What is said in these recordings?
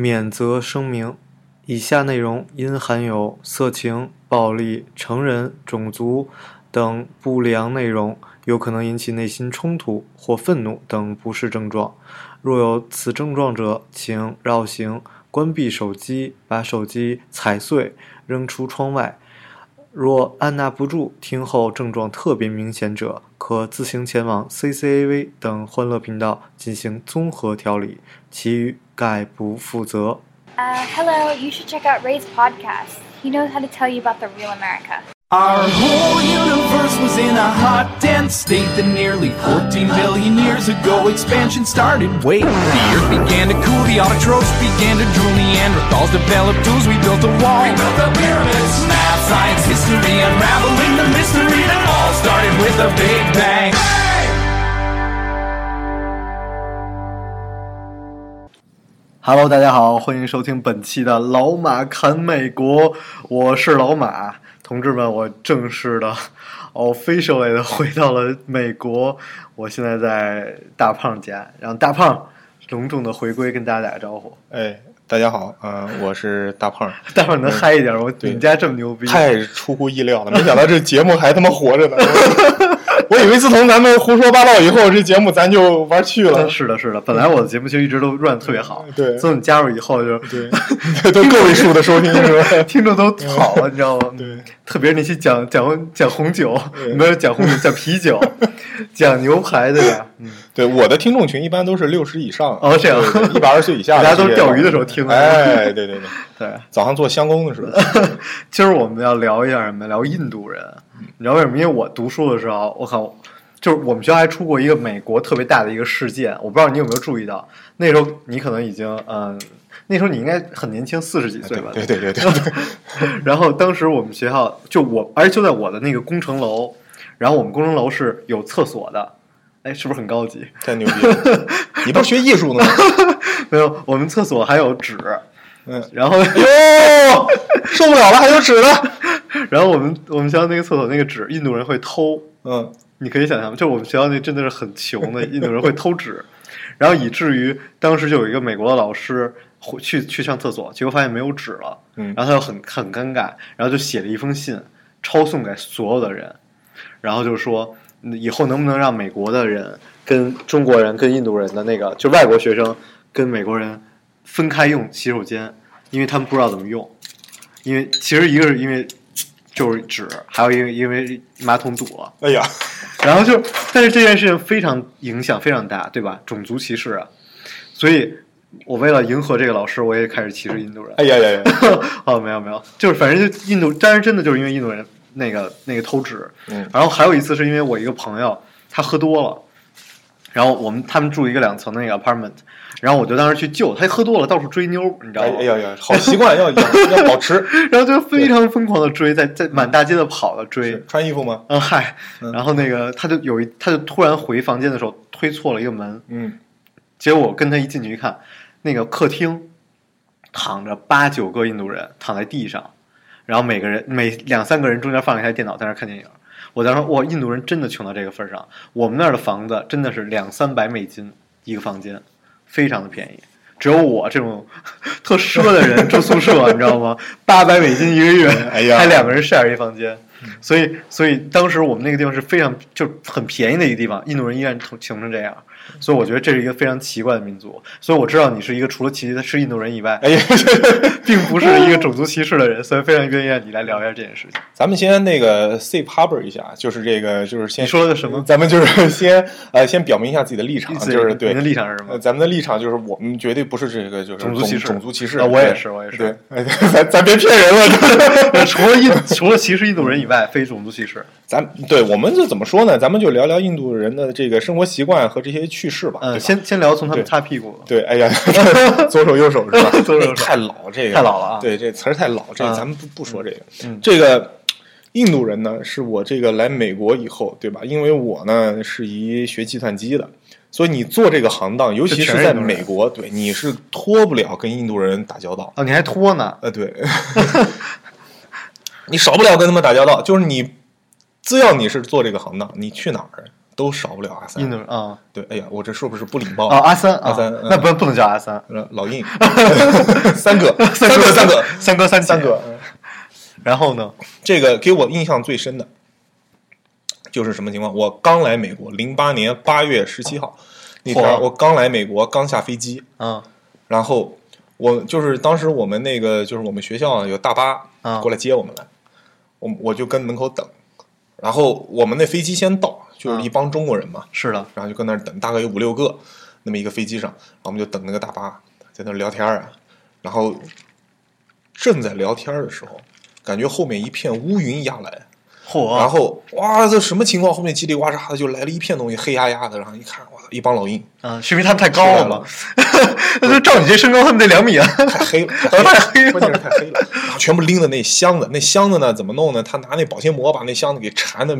免责声明：以下内容因含有色情、暴力、成人、种族等不良内容，有可能引起内心冲突或愤怒等不适症状。若有此症状者，请绕行、关闭手机，把手机踩碎，扔出窗外。若按捺不住，听后症状特别明显者，可自行前往 CCAV 等欢乐频道进行综合调理，其余概不负责。Uh, hello, you should check out Ray's podcast. He knows how to tell you about the real America. Our whole universe was in a hot, dense state that nearly 14 billion years ago expansion started. Wait, the earth began to cool, the autotrophs began to drool, Neanderthals developed tools, we built a wall. We built the pyramids. Science, history, unraveling the mystery that all started with a big bang. Hello，大家好，欢迎收听本期的老马侃美国，我是老马，同志们，我正式的 officially 的回到了美国，我现在在大胖家，让大胖隆重的回归，跟大家打个招呼。哎，大家好，嗯、我是大胖，大胖你能嗨一点吗？我你们家这么牛逼，太出乎意料了，没想到这节目还他妈活着呢。我以为自从咱们胡说八道以后，这节目咱就玩去了。是的，是的，本来我的节目就一直都 run 特别好，对自从你加入以后就，对，都个位数的收听是吧？听众都跑了，你知道吗？对，特别是那些讲讲讲红酒，对没有讲红酒，讲啤酒，讲牛排，的呀？嗯，对，我的听众群一般都是六十以上，哦这样一百二十岁以下大家，都是钓鱼的时候听的哎，对对对，对。早上做香工的时候，今儿我们要聊一下什么？聊印度人。你知道为什么？因为我读书的时候，我靠，就是我们学校还出过一个美国特别大的一个事件，我不知道你有没有注意到。那时候你可能已经，嗯、那时候你应该很年轻，四十几岁吧？对对对对对，然后当时我们学校就我，而且就在我的那个工程楼，然后我们工程楼是有厕所的，哎，是不是很高级？太牛逼了！你不是学艺术的吗？没有，我们厕所还有纸，嗯，然后哟，受不了了，还有纸呢。然后我们我们学校那个厕所那个纸，印度人会偷，嗯，你可以想象吗？就我们学校那真的是很穷的印度人会偷纸，然后以至于当时就有一个美国的老师回去去上厕所，结果发现没有纸了，嗯然后他就很很尴尬，然后就写了一封信抄送给所有的人，然后就说嗯以后能不能让美国的人跟中国人跟印度人的那个就外国学生跟美国人分开用洗手间，因为他们不知道怎么用，因为其实一个是因为就是纸，还有一个因为马桶堵了。哎呀，然后就，但是这件事情非常影响非常大，对吧？种族歧视啊，所以我为了迎合这个老师，我也开始歧视印度人。哎呀呀呀！哦，没有没有，就是反正就印度，但是真的就是因为印度人那个那个偷纸，嗯然后还有一次是因为我一个朋友他喝多了，然后我们他们住一个两层的那个 apartment，然后我就当时去救他，喝多了到处追妞，你知道吗？哎哎呀呀，好习惯要要要保持。然后就非常疯狂的追，在在满大街的跑的追，穿衣服吗？嗯嗨，嗯然后那个他就有一，他就突然回房间的时候推错了一个门，嗯，结果我跟他一进去一看，那个客厅躺着八九个印度人躺在地上，然后每个人每两三个人中间放了一台电脑在那看电影。我当时说哇，印度人真的穷到这个份儿上。我们那儿的房子真的是两三百美金一个房间，非常的便宜。只有我这种特奢的人住宿舍，你知道吗？八百美金一个月，哎呀还两个人 share 一房间。所以，所以当时我们那个地方是非常就很便宜的一个地方，印度人依然穷穷成这样，所以我觉得这是一个非常奇怪的民族。所以我知道你是一个除了歧视印度人以外，哎呀，并不是一个种族歧视的人，所以非常愿意让你来聊一下这件事情。咱们先那个 safe harbor 一下，就是这个，就是先你说的什么咱们就是 先呃，先表明一下自己的立场，就是对您的立场是什么？呃咱们的立场就是我们绝对不是这个就是种族歧视种族歧视。啊我也是我也是对，哎 咱咱别骗人了。除了印除了歧视印度人以外，非种族歧视。咱对我们就怎么说呢？咱们就聊聊印度人的这个生活习惯和这些趣事吧。对嗯，先先聊从他们擦屁股。对，哎呀，左手右手是吧？左手太老这个太老了啊对，这词儿太老，这嗯咱们不不说这个。嗯这个印度人呢，是我这个来美国以后，对吧？因为我呢是一学计算机的，所以你做这个行当，尤其是在美国，对你是脱不了跟印度人打交道。啊，你还脱呢？呃，对，你少不了跟他们打交道。就是你，只要你是做这个行当，你去哪儿都少不了阿三。印度人啊对，哎呀，我这是不是不礼貌？啊阿三啊阿三嗯那不不能叫阿三，呃老印，三哥，三哥个，三哥，三哥三哥三个。嗯然后呢？这个给我印象最深的，就是什么情况？我刚来美国，零八年八月十七号那天我刚来美国，刚下飞机，嗯然后我就是当时我们那个就是我们学校啊有大巴啊过来接我们来，我我就跟门口等，然后我们那飞机先到，就是一帮中国人嘛，是的，然后就跟那儿等，大概有五六个，那么一个飞机上，然后我们就等那个大巴，在那儿聊天啊，然后正在聊天的时候，感觉后面一片乌云压来，嚯，然后哇，这什么情况？后面叽里呱啦的就来了一片东西，黑压压的，然后一看，哇，一帮老鹰，啊，是因为他们太高了出来嘛？那就照你这身高，他们得两米啊！太黑了，太黑了 关键是太黑了，然后全部拎着那箱子，那箱子呢怎么弄呢？他拿那保鲜膜把那箱子给缠的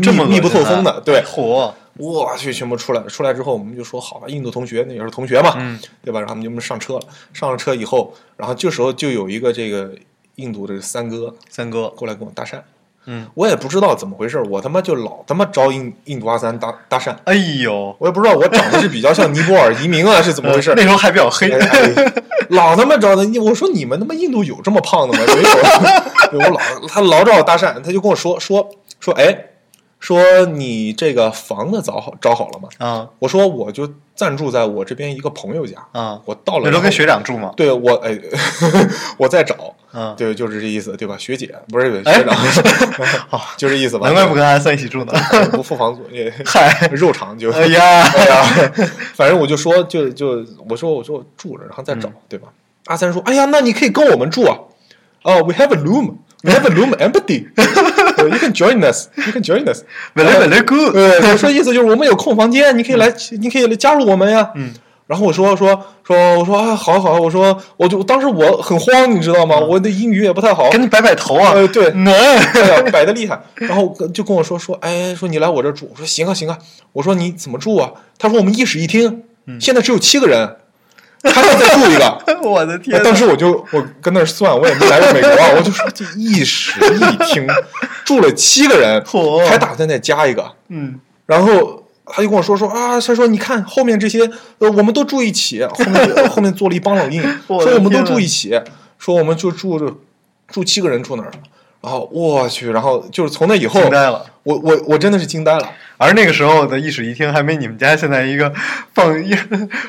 这么密不透风的，对，火，我去，全部出来了。出来之后，我们就说好吧，印度同学那也是同学嘛，嗯对吧？然后他们就上车了。上了车以后，然后这时候就有一个这个印度的三哥三哥，过来跟我搭讪，嗯，我也不知道怎么回事，我他妈就老他妈招印印度阿三搭搭讪，哎呦，我也不知道我长得是比较像尼泊尔移民啊，是怎么回事？那时候还比较黑哎，哎老他妈招的你，我说你们他妈印度有这么胖的吗？没有，我老他老找我搭讪，他就跟我说说说，哎，说你这个房子找好找好了吗？啊我说我就暂住在我这边一个朋友家，啊，我到了那时候跟学长住吗？对我哎，我在找，嗯，对，就是这意思，对吧？学姐不是哎学长，就这意思吧？难怪不跟阿三一起住呢。不付房租，也 嗨，肉偿就哎呀，哎呀，反正我就说，就就我说我说我住着，然后再找，对吧？阿三说：“哎呀，那你可以跟我们住啊。哦、w e have a room, we have a room empty. You can join us. You can join us. 本来本来 good，对，我说意思就是我们有空房间，你可以来，你可以来加入我们呀。嗯。然后我说说说我说啊，好好，我说我就当时我很慌，你知道吗？我的英语也不太好，跟你摆摆头啊，呃对能，哎，摆的厉害。然后就跟我说说，哎，说你来我这住。我说行啊行啊。我说你怎么住啊？他说我们一室一厅，现在只有七个人，还要再住一个。我的天，当时我就我跟那儿算，我也没来过美国啊，我就说这一室一厅住了七个人，还打算再加一个。嗯，然后他就跟我说说啊，他说你看后面这些，呃，我们都住一起，后面后面坐了一帮老鹰，我的说我们都住一起，说我们就住着住七个人住那儿，然后我去，然后就是从那以后惊，呆了。我我我真的是惊呆了。而那个时候的一室一厅还没你们家现在一个放一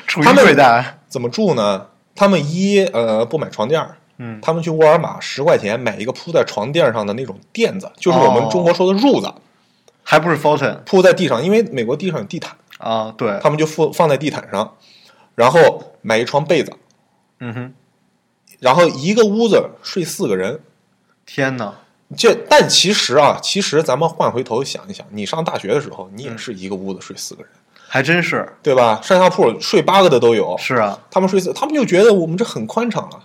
储衣他们柜大。怎么住呢？他们一呃不买床垫儿，嗯他们去沃尔玛十块钱买一个铺在床垫上的那种垫子，就是我们哦中国说的褥子，还不是 Fulton 铺在地上，因为美国地上有地毯，啊？对，他们就放放在地毯上，然后买一床被子，嗯哼，然后一个屋子睡四个人。天哪，这但其实啊，其实咱们换回头想一想，你上大学的时候，你也是一个屋子睡四个人，还真是对吧？上下铺睡八个的都有，是啊。他们睡四，他们就觉得我们这很宽敞啊。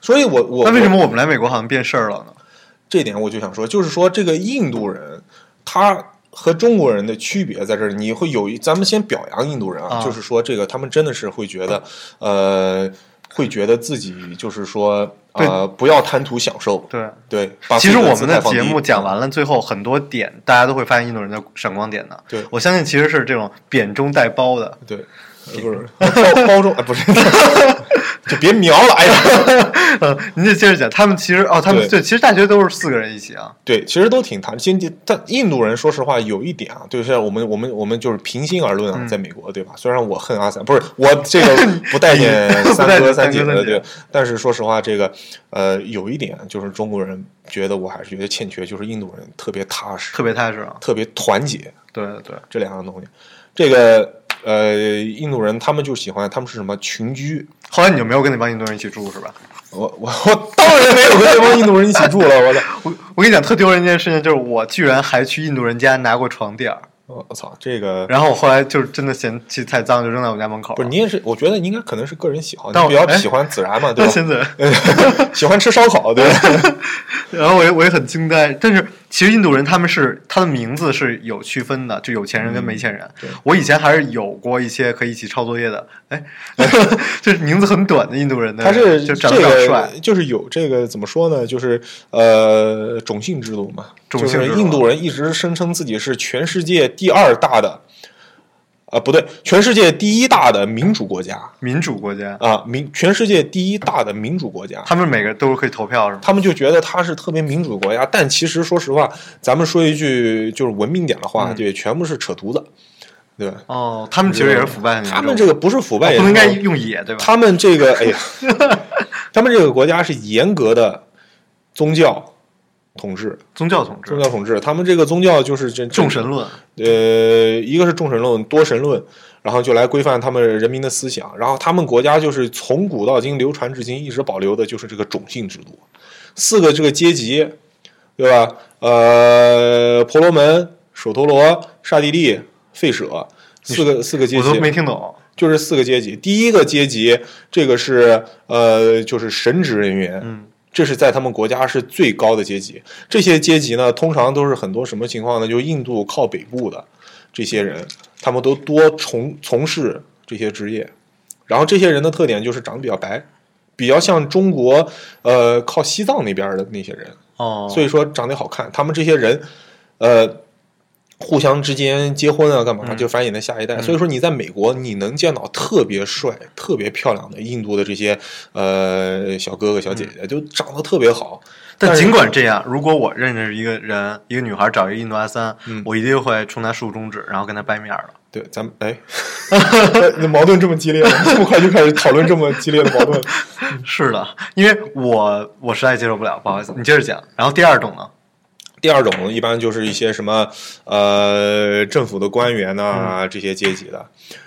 所以我我那为什么我我们来美国好像变事儿了呢？这点我就想说，就是说这个印度人他和中国人的区别在这儿，你会有一，咱们先表扬印度人啊，啊就是说这个他们真的是会觉得，呃，会觉得自己就是说呃不要贪图享受，对，对。其实我们的节目讲完了，最后很多点大家都会发现印度人的闪光点的。对我相信其实是这种扁中带包的。对，呃不是？包包中啊，不是，就别瞄了，哎呀，嗯，您就接着讲，他们其实哦，他们对。对，其实大学都是四个人一起啊。对，其实都挺谈经济，但印度人说实话有一点啊，就是我们我们我们就是平心而论啊，嗯。在美国对吧？虽然我恨阿三，不是我这个 不待见三哥三姐的，对，但是说实话，这个呃有一点就是中国人觉得我还是觉得欠缺，就是印度人特别踏实，特别踏实啊。特别团结。对对，这两样东西。这个呃，印度人他们就喜欢，他们是什么群居。后来你就没有跟那帮印度人一起住是吧？我我我当然没有跟那帮印度人一起住了，我的。我我跟你讲，特丢人一件事情，就是我居然还去印度人家拿过床垫儿，我我操，这个然后我后来就是真的嫌弃太脏，就扔在我们家门口。不是你也是，我觉得应该可能是个人喜好，但我比较喜欢孜然嘛，对吧？那现在，喜欢吃烧烤，对吧？然后我也我也很惊呆，但是其实印度人他们是他的名字是有区分的，就有钱人跟没钱人。对我以前还是有过一些可以一起抄作业的，哎，就是名字很短的印度人的，他是就长这得帅个，，就是有这个怎么说呢？就是呃，种姓制度嘛。种姓制度就是印度人一直声称自己是全世界第二大的，啊、不对，全世界第一大的民主国家民主国家，啊，民全世界第一大的民主国家。他们每个都是可以投票是吗？他们就觉得他是特别民主的国家，但其实说实话，咱们说一句就是文明点的话，嗯对，全部是扯犊子，对吧？哦，他们其实也是腐败他们这个不是腐败，哦不能应该用野对吧？他们这个，哎呀，他们这个国家是严格的宗教统治，宗教统治宗、教统治。他们这个宗教就是这众神，论，呃，一个是众神论、多神论，然后就来规范他们人民的思想。然后他们国家就是从古到今流传至今，一直保留的就是这个种姓制度，四个这个阶级，对吧？呃，婆罗门、首陀罗、刹帝利、吠舍，四个四个阶级，我都没听懂。就是四个阶级。第一个阶级，这个是呃，就是神职人员，嗯，这是在他们国家是最高的阶级。这些阶级呢，通常都是很多什么情况呢？就是印度靠北部的这些人，他们都多从从事这些职业。然后这些人的特点就是长得比较白，比较像中国呃靠西藏那边的那些人。哦，所以说长得好看。他们这些人，呃，互相之间结婚啊，干嘛、嗯就繁衍的下一代。所以说你在美国，你能见到特别帅、特别漂亮的印度的这些呃小哥哥、小姐姐，就长得特别好。但是尽管这样，如果我认识一个人，一个女孩找一个印度阿三，嗯我一定会冲他竖中指，然后跟他掰面儿的。对，咱们哎，那矛盾这么激烈吗，这么快就开始讨论这么激烈的矛盾？是的，因为我我实在接受不了，不好意思，你接着讲。然后第二种呢？第二种一般就是一些什么呃政府的官员呐、这些阶级的，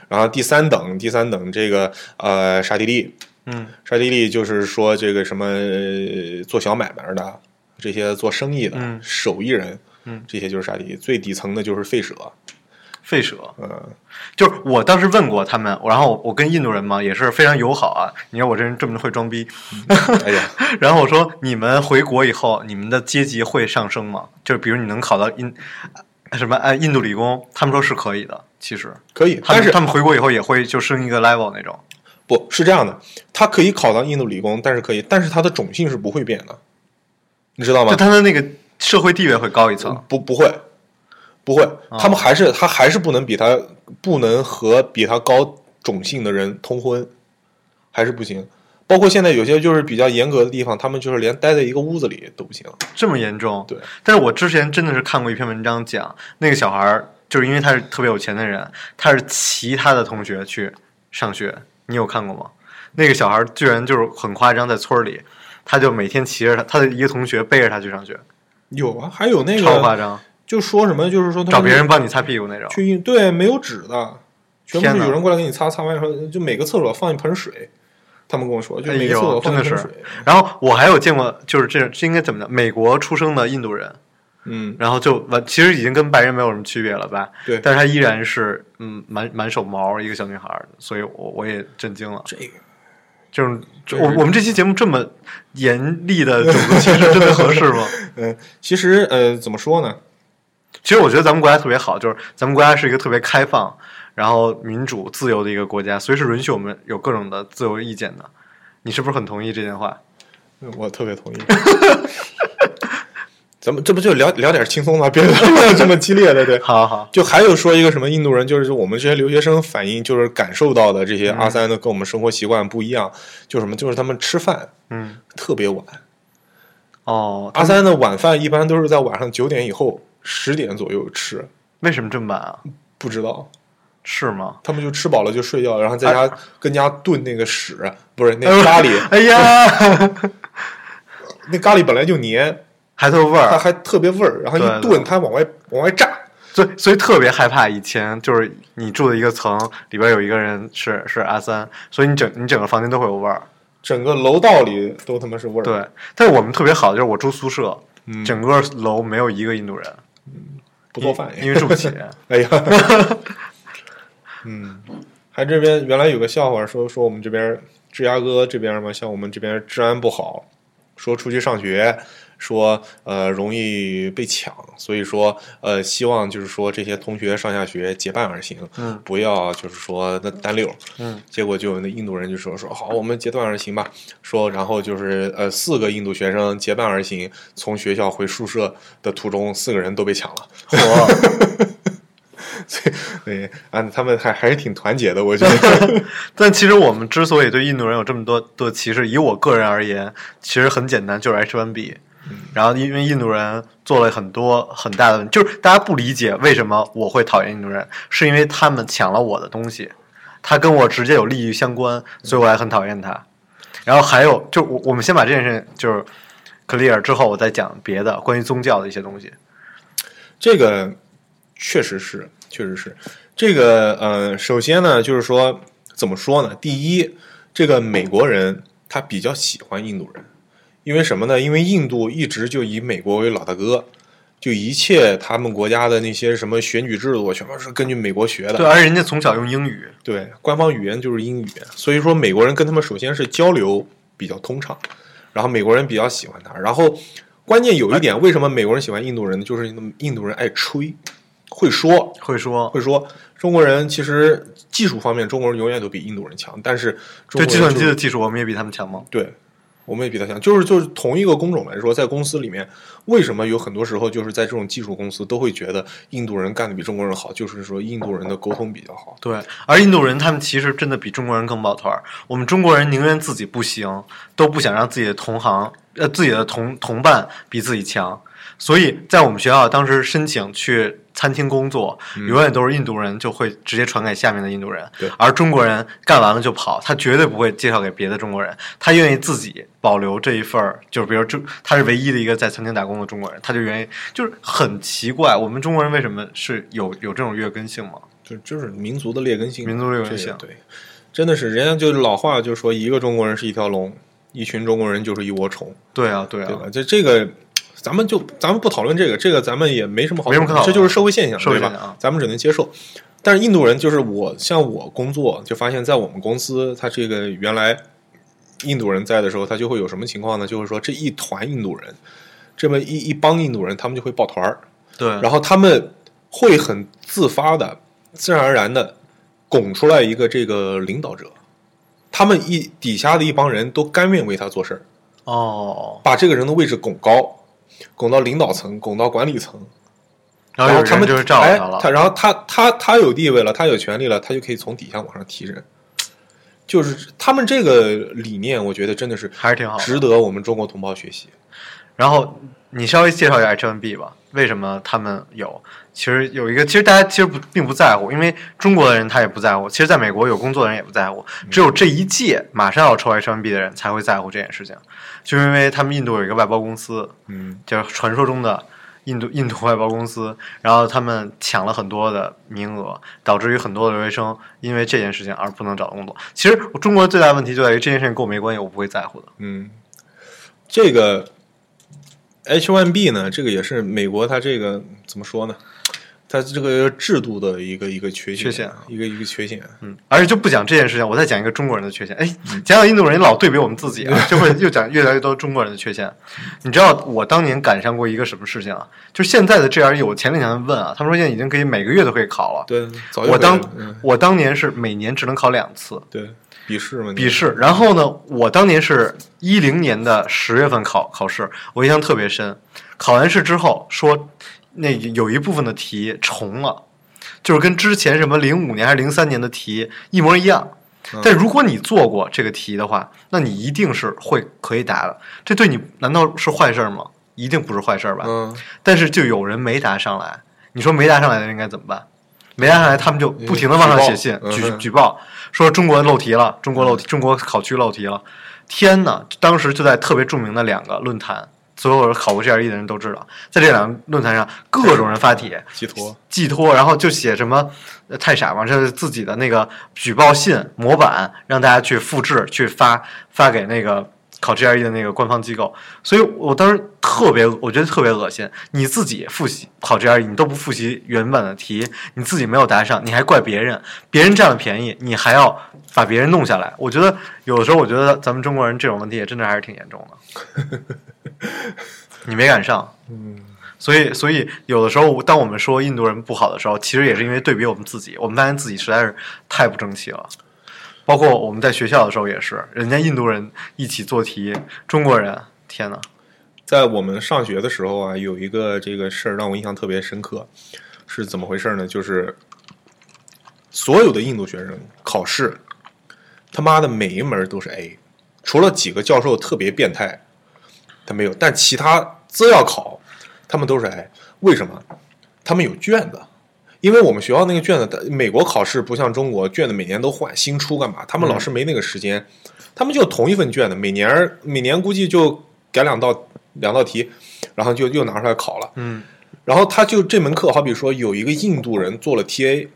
然后第三等第三等这个呃沙地利，嗯，沙地利就是说这个什么呃做小买卖的，这些做生意的、嗯。手艺人，嗯，这些就是沙地利。最底层的就是废舍，吠舍，嗯，就是我当时问过他们，然后我跟印度人嘛也是非常友好啊。你看我这人这么会装逼，哎呀，然后我说你们回国以后，你们的阶级会上升吗？就是比如你能考到印什么哎印度理工，他们说是可以的，其实可以，但是他们他们回国以后也会就升一个 level 那种。不是这样的，他可以考到印度理工，但是可以，但是他的种姓是不会变的，你知道吗就？他的那个社会地位会高一层。不不会，不会，哦他们还是他还是不能比他不能和比他高种姓的人通婚，还是不行。包括现在有些就是比较严格的地方，他们就是连待在一个屋子里都不行。这么严重？对，但是我之前真的是看过一篇文章讲，那个小孩儿就是因为他是特别有钱的人，他是其他的同学去上学，你有看过吗？那个小孩儿居然就是很夸张，在村儿里，他就每天骑着他他的一个同学背着他去上学，有啊，还有那个超夸张，就说什么，就是说他找别人帮你擦屁股那种。去印对没有纸的，全部是有人过来给你擦，擦完以后就每个厕所放一盆水。他们跟我说，就哎每个厕所，放一盆水。。然后我还有见过，就是这这应该怎么讲？美国出生的印度人，嗯，然后就完，其实已经跟白人没有什么区别了吧？对但是他依然是嗯满满手毛一个小女孩，所以我我也震惊了。这个就是我我们这期节目这么严厉的种族歧视，真的合适吗？嗯，其实呃，怎么说呢？其实我觉得咱们国家特别好，就是咱们国家是一个特别开放、然后民主、自由的一个国家，随时允许我们有各种的自由意见的。你是不是很同意这件话？我特别同意。咱们这不就聊聊点轻松的，别聊这么激烈的，对。好好，就还有说一个什么印度人，就是我们这些留学生反映，就是感受到的这些阿三的跟我们生活习惯不一样，就什么，就是他们吃饭嗯，特别晚。哦，阿三的晚饭一般都是在晚上九点以后十点左右吃，为什么这么晚啊？不知道是吗？他们就吃饱了就睡觉，然后在家跟家炖那个屎，不是那个 咖喱，哎呀，那咖喱本来就黏，还特味儿，它还特别味儿，然后一对对炖它往外往外炸。所以所以特别害怕。以前就是你住的一个层里边有一个人是是阿三，所以你整你整个房间都会有味儿。整个楼道里都他妈是味儿。对，但是我们特别好，就是我住宿舍，嗯整个楼没有一个印度人，不做饭因为住不起。哎呀，嗯，还这边原来有个笑话说说我们这边芝加哥这边嘛，像我们这边治安不好，说出去上学说呃容易被抢，所以说呃希望就是说这些同学上下学结伴而行，嗯不要就是说那单溜，嗯，结果就有那印度人就说说好，我们结伴而行吧，说然后就是呃四个印度学生结伴而行，从学校回宿舍的途中，四个人都被抢了。火。所以对啊，他们还还是挺团结的，我觉得。但其实我们之所以对印度人有这么多的歧视，以我个人而言，其实很简单，就是 H1B。然后因为印度人做了很多很大的，就是大家不理解为什么我会讨厌印度人，是因为他们抢了我的东西，他跟我直接有利益相关，所以我还很讨厌他。然后还有，就我我们先把这件事就是 clear 之后，我再讲别的关于宗教的一些东西。这个确实是，确实是这个。呃，首先呢，就是说怎么说呢？第一，这个美国人他比较喜欢印度人，因为什么呢？因为印度一直就以美国为老大哥，就一切他们国家的那些什么选举制度，全部是根据美国学的。对，而且人家从小用英语，对，官方语言就是英语，所以说美国人跟他们首先是交流比较通畅，然后美国人比较喜欢他，然后关键有一点，为什么美国人喜欢印度人呢？就是印度人爱吹，会说，会说，会说。中国人其实技术方面，中国人永远都比印度人强，但是中国人对计算机的技术，我们也比他们强吗？对，我们也比他强。就是就是同一个工种来说，在公司里面，为什么有很多时候就是在这种技术公司都会觉得印度人干的比中国人好？就是说印度人的沟通比较好。对，而印度人他们其实真的比中国人更抱团儿。我们中国人宁愿自己不行，都不想让自己的同行呃自己的同同伴比自己强。所以在我们学校当时申请去餐厅工作，永远都是印度人就会直接传给下面的印度人对，而中国人干完了就跑，他绝对不会介绍给别的中国人，他愿意自己保留这一份儿，就是比如就他是唯一的一个在餐厅打工的中国人，他就愿意就是很奇怪，我们中国人为什么是有有这种劣根性吗？就就是民族的劣根性，民族劣根性对，真的是人家就是老话就说一个中国人是一条龙，一群中国人就是一窝虫，对啊，对啊，对吧？这这个。咱们就咱们不讨论这个，这个咱们也没什么好没什么可讨论。这就是社会现象，对吧？咱们只能接受。但是印度人就是我，像我工作就发现，在我们公司，他这个原来印度人在的时候，他就会有什么情况呢？就是说这一团印度人，这么一一帮印度人，他们就会抱团儿，对，然后他们会很自发的、自然而然的拱出来一个这个领导者，他们一底下的一帮人都甘愿为他做事儿，哦，把这个人的位置拱高，拱到领导层，拱到管理层，然然后他们后就是照哎他了，他然后他他他有地位了，他有权利了，他就可以从底下往上提人。就是他们这个理念，我觉得真的是还是挺好值得我们中国同胞学习。然后你稍微介绍一下 H1B 吧，为什么他们有？其实有一个，其实大家其实不并不在乎，因为中国的人他也不在乎。其实在美国有工作的人也不在乎，只有这一届马上要抽 H1B 的人才会在乎这件事情，就因为他们印度有一个外包公司，嗯，就是传说中的印度 印度外包公司，然后他们抢了很多的名额，导致于很多的留学生因为这件事情而不能找到工作。其实中国最大的问题就在于这件事情跟我没关系，我不会在乎的。嗯，这个 H1B 呢，这个也是美国它这个怎么说呢？它这个制度的一个一个缺陷，缺陷啊一个一个缺陷。嗯，而且就不讲这件事情，我再讲一个中国人的缺陷。哎，讲讲印度人老对比我们自己啊，就会又讲越来越多中国人的缺陷。你知道我当年赶上过一个什么事情啊？就现在的 GRE，我前两天问啊，他们说现在已经可以每个月都可以考了。对，我当我当年是每年只能考两次对笔试嘛，笔试，然后呢，我当年是一零年的十月份考考试，我印象特别深。考完试之后说，那有一部分的题重了，就是跟之前什么零五年还是零三年的题一模一样。但如果你做过这个题的话，那你一定是会可以答的。这对你难道是坏事儿吗？一定不是坏事儿吧？嗯，但是就有人没答上来，你说没答上来的人应该怎么办？没答上来，他们就不停的往上写信举举举报，说中国漏题了，中国漏题，中国考区漏题了。天呐，当时就在特别著名的两个论坛，所有人考过 GRE 的人都知道，在这两个论坛上，各种人发帖 寄托，寄托，然后就写什么呃太傻嘛，这是自己的那个举报信模板，让大家去复制去发发给那个考 GRE 的那个官方机构。所以我当时特别，我觉得特别恶心。你自己复习考 GRE，你都不复习原版的题，你自己没有答上，你还怪别人，别人占了便宜，你还要把别人弄下来。我觉得有的时候，我觉得咱们中国人这种问题也真的还是挺严重的。你没赶上。嗯，所以所以有的时候，当我们说印度人不好的时候，其实也是因为对比我们自己，我们发现自己实在是太不争气了。包括我们在学校的时候也是，人家印度人一起做题，中国人，天哪！在我们上学的时候啊，有一个这个事儿让我印象特别深刻，是怎么回事呢？就是所有的印度学生考试，他妈的每一门都是 A，除了几个教授特别变态，他没有，但其他都要考，他们都是 A。为什么？他们有卷子，因为我们学校那个卷子，美国考试不像中国卷子每年都换新出干嘛？他们老师没那个时间，他们就同一份卷子，每年每年估计就改两道两道题，然后就又拿出来考了。嗯，然后他就这门课，好比说有一个印度人做了 TA，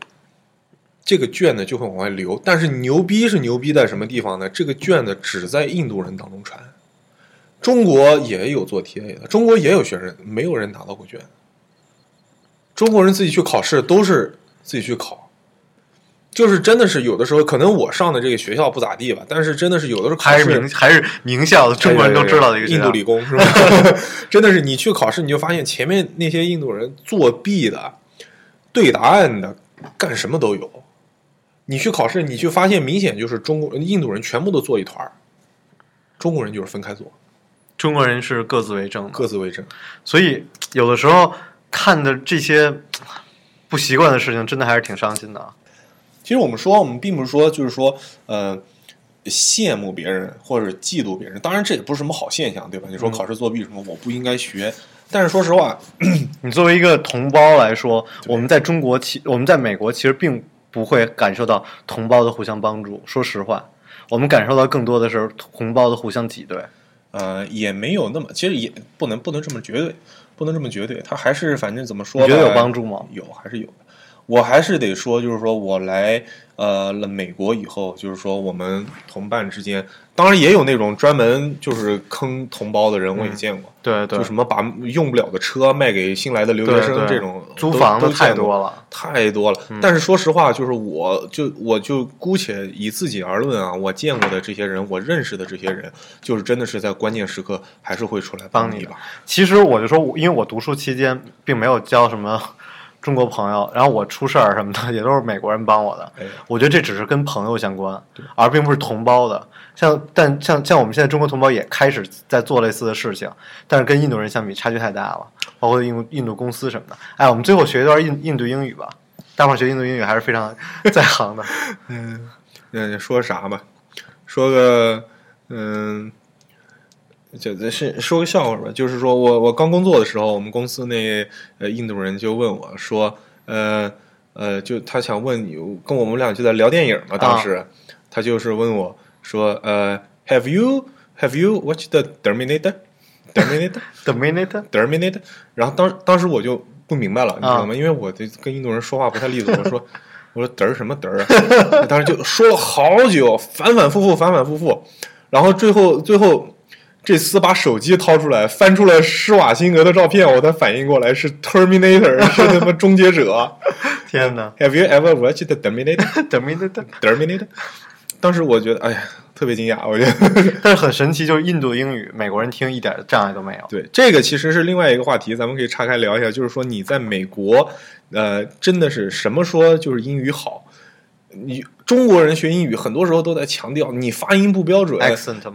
这个卷子就会往外流。但是牛逼是牛逼在什么地方呢？这个卷子只在印度人当中传。中国也有做 TA 的，中国也有学生，没有人拿到过卷。中国人自己去考试都是自己去考，就是真的是有的时候，可能我上的这个学校不咋地吧，但是真的是有的时候考还是试名还是名校的，中国人都知道的一个学校印度理工是吧？真的是你去考试，你就发现前面那些印度人作弊的、对答案的、干什么都有。你去考试，你去发现明显就是中国印度人全部都坐一团儿，中国人就是分开坐，中国人是各自为政的，各自为政。所以有的时候看的这些不习惯的事情，真的还是挺伤心的啊。其实我们说，我们并不是说就是说，呃，羡慕别人或者嫉妒别人。当然，这也不是什么好现象，对吧？你说考试作弊什么，我不应该学。但是说实话，你作为一个同胞来说，我们在中国其我们在美国其实并不会感受到同胞的互相帮助。说实话，我们感受到更多的是同胞的互相挤兑。呃，也没有那么，其实也不能不能这么绝对，不能这么绝对。他还是反正怎么说吧，你觉得有帮助吗？有，还是有的。我还是得说，就是说我来呃了美国以后，就是说我们同伴之间，当然也有那种专门就是坑同胞的人，我也见过。对对就什么把用不了的车卖给新来的留学生这种，租房的太多了。太多了。但是说实话，就是我就我就姑且以自己而论啊，我见过的这些人，我认识的这些人，就是真的是在关键时刻还是会出来帮你你一把。其实我就说，因为我读书期间并没有交什么中国朋友，然后我出事儿什么的 也都是美国人帮我的。哎我觉得这只是跟朋友相关，而并不是同胞的。像但像像我们现在中国同胞也开始在做类似的事情，但是跟印度人相比差距太大了，包括印印度公司什么的。哎，我们最后学一段印印度英语吧。待会儿学印度英语还是非常 在行的。嗯，说啥吧？说个嗯，这这是说个笑话吧。就是说我我刚工作的时候，我们公司那呃印度人就问我说，呃呃，就他想问你，跟我们俩就在聊电影嘛。当时、他就是问我说，呃，Have you Have you watched the Terminator Terminator Terminator Terminator？然后当当时我就不明白了，你知道吗？因为我这跟印度人说话不太利索，我说 我说嘚儿什么嘚儿啊？当时就说了好久，反反复复，反反复复，然后最后最后这厮把手机掏出来，翻出了施瓦辛格的照片，我才反应过来是 Terminator，是他妈终结者。天哪 Have you ever watched the Terminator？Terminator？Terminator？当时我觉得，哎呀，特别惊讶，我觉得。但是很神奇，就是印度英语，美国人听一点障碍都没有。对，这个其实是另外一个话题，咱们可以岔开聊一下。就是说，你在美国，呃，真的是什么说就是英语好。你中国人学英语，很多时候都在强调你发音不标准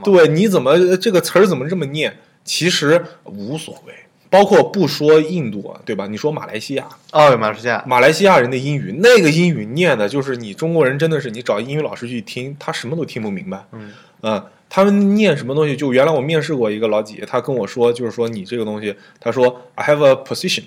对，你怎么这个词儿怎么这么念？其实无所谓，包括不说印度啊，对吧？你说马来西亚，哦，马来西亚，马来西亚人的英语，那个英语念的就是你中国人真的是你找英语老师去听，他什么都听不明白。嗯嗯，他们念什么东西？就原来我面试过一个老姐，她跟我说，就是说你这个东西，她说 I have a position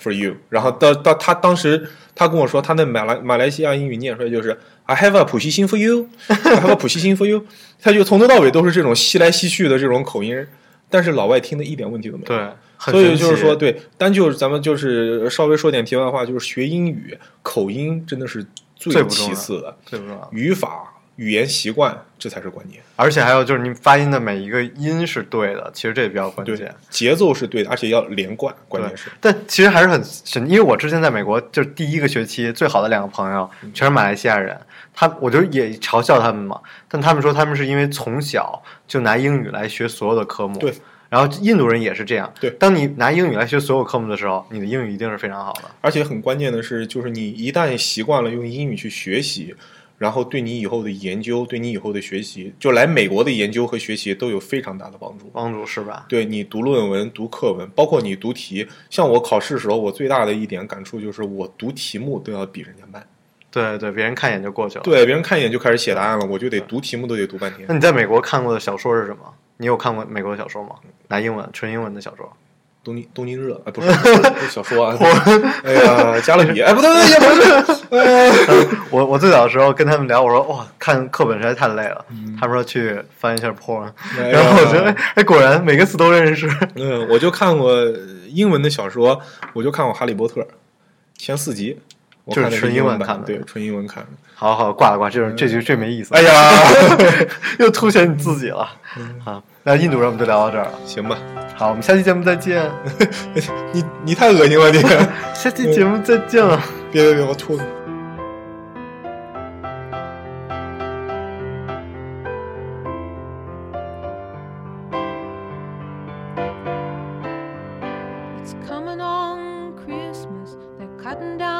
for you，然后到到他当时他跟我说，他那马来马来西亚英语念出来就是 I have a 普希心 for you，I have a 普希心 for you，他就从头到尾都是这种吸来吸去的这种口音，但是老外听的一点问题都没有。对，所以就是说，对，单就咱们就是稍微说点题外话，就是学英语口音真的是最其次的，最不重要。语法、语言习惯这才是关键。而且还有就是你发音的每一个音是对的，其实这也比较关对键。，节奏是对的，而且要连贯，关键是。但其实还是很神，因为我之前在美国，就是第一个学期最好的两个朋友嗯全是马来西亚人，他我就也嘲笑他们嘛，但他们说他们是因为从小就拿英语来学所有的科目，对，然后印度人也是这样。对当你拿英语来学所有科目的时候，你的英语一定是非常好的。而且很关键的是，就是你一旦习惯了用英语去学习，然后对你以后的研究，对你以后的学习，就来美国的研究和学习都有非常大的帮助。帮助是吧？对你读论文、读课文，包括你读题，像我考试的时候，我最大的一点感触就是，我读题目都要比人家慢。对对，别人看一眼就过去了。对，别人看一眼就开始写答案了，我就得读题目都得读半天那。你在美国看过的小说是什么？你有看过美国的小说吗？拿英文纯英文的小说？东京东京热啊，不是 不是小说啊，哎呀，加勒比，哎，不对不对，也不是，我我最早的时候跟他们聊，我说哇，看课本实在太累了。他们说去翻一下 porn，哎然后我觉得哎，果然每个词都认识。嗯，我就看过英文的小说，我就看过《哈利波特》前四集，就是纯英文看的对，纯英文看的。好好挂了挂，这种这局这没意思。哎，呀，又凸显你自己了。好，那印度人我们就聊到这儿了。行吧，好，我们下期节目再见。你你太恶心了，你，下期节目再见了。别别别，我吐了。It's coming on Christmas. They're cutting down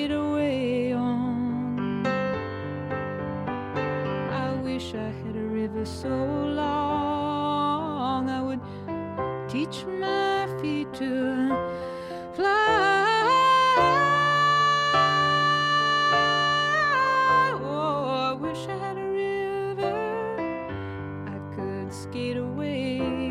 river so long. I would teach my feet to fly. Oh, I wish I had a river. I could skate away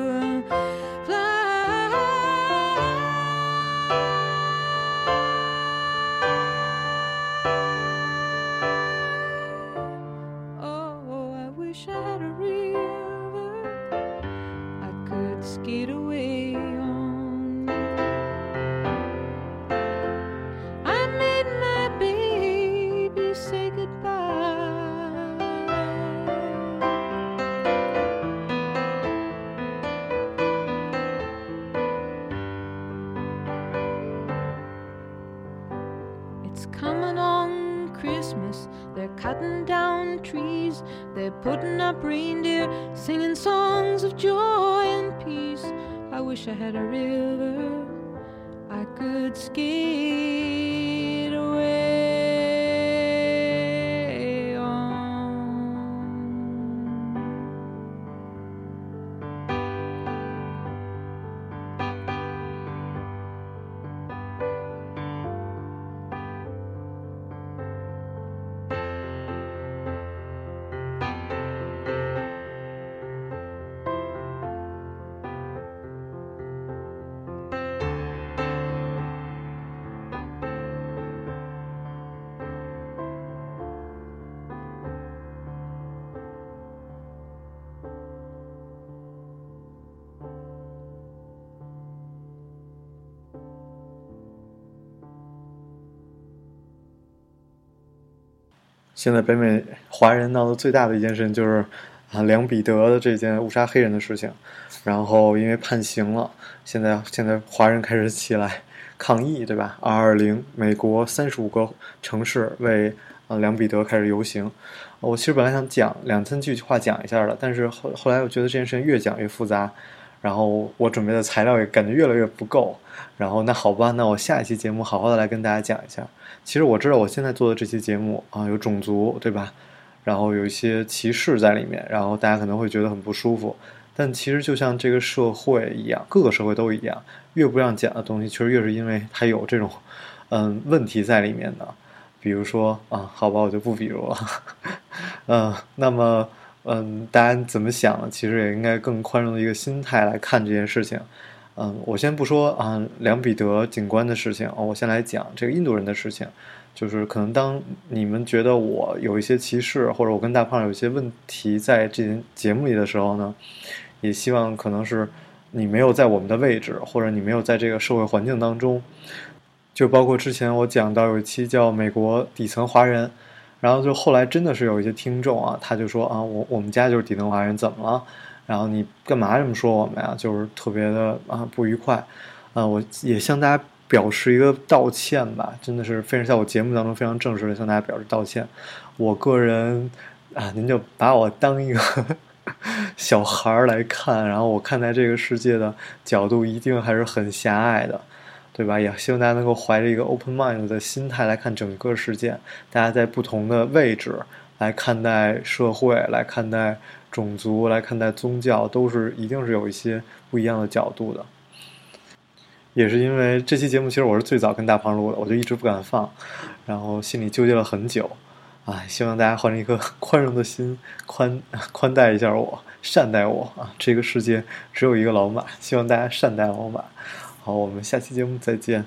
现在北美华人闹得最大的一件事情就是啊梁彼得的这件误杀黑人的事情，然后因为判刑了，现在现在华人开始起来抗议，对吧？二二零，美国三十五个城市为啊梁彼得开始游行。我其实本来想讲两三句话讲一下的，但是后后来我觉得这件事情越讲越复杂，然后我准备的材料也感觉越来越不够。然后那好吧，那我下一期节目好好的来跟大家讲一下。其实我知道我现在做的这期节目啊，有种族，对吧？然后有一些歧视在里面，然后大家可能会觉得很不舒服。但其实就像这个社会一样，各个社会都一样，越不让讲的东西，其实越是因为它有这种嗯问题在里面的。比如说啊，好吧，我就不比如了。嗯，那么嗯，大家怎么想？其实也应该更宽容的一个心态来看这件事情。嗯，我先不说啊，梁彼得警官的事情，我先来讲这个印度人的事情。就是可能当你们觉得我有一些歧视，或者我跟大胖有一些问题在这节目里的时候呢，也希望可能是你没有在我们的位置，或者你没有在这个社会环境当中。就包括之前我讲到有一期叫《美国底层华人》，然后就后来真的是有一些听众啊，他就说啊，我我们家就是底层华人，怎么了？然后你干嘛这么说我们呀？就是特别的啊不愉快，啊，我也向大家表示一个道歉吧，真的是非常在我节目当中非常正式的向大家表示道歉。我个人啊，您就把我当一个 小孩儿来看，然后我看待这个世界的角度一定还是很狭隘的。对吧？也希望大家能够怀着一个 open mind 的心态来看整个事件。大家在不同的位置来看待社会，来看待种族，来看待宗教，都是一定是有一些不一样的角度的。也是因为这期节目，其实我是最早跟大胖录的，我就一直不敢放，然后心里纠结了很久。啊，希望大家怀着一颗 宽容的心，宽宽待一下我，善待我啊！这个世界只有一个老马，希望大家善待老马。好，我们下期节目再见。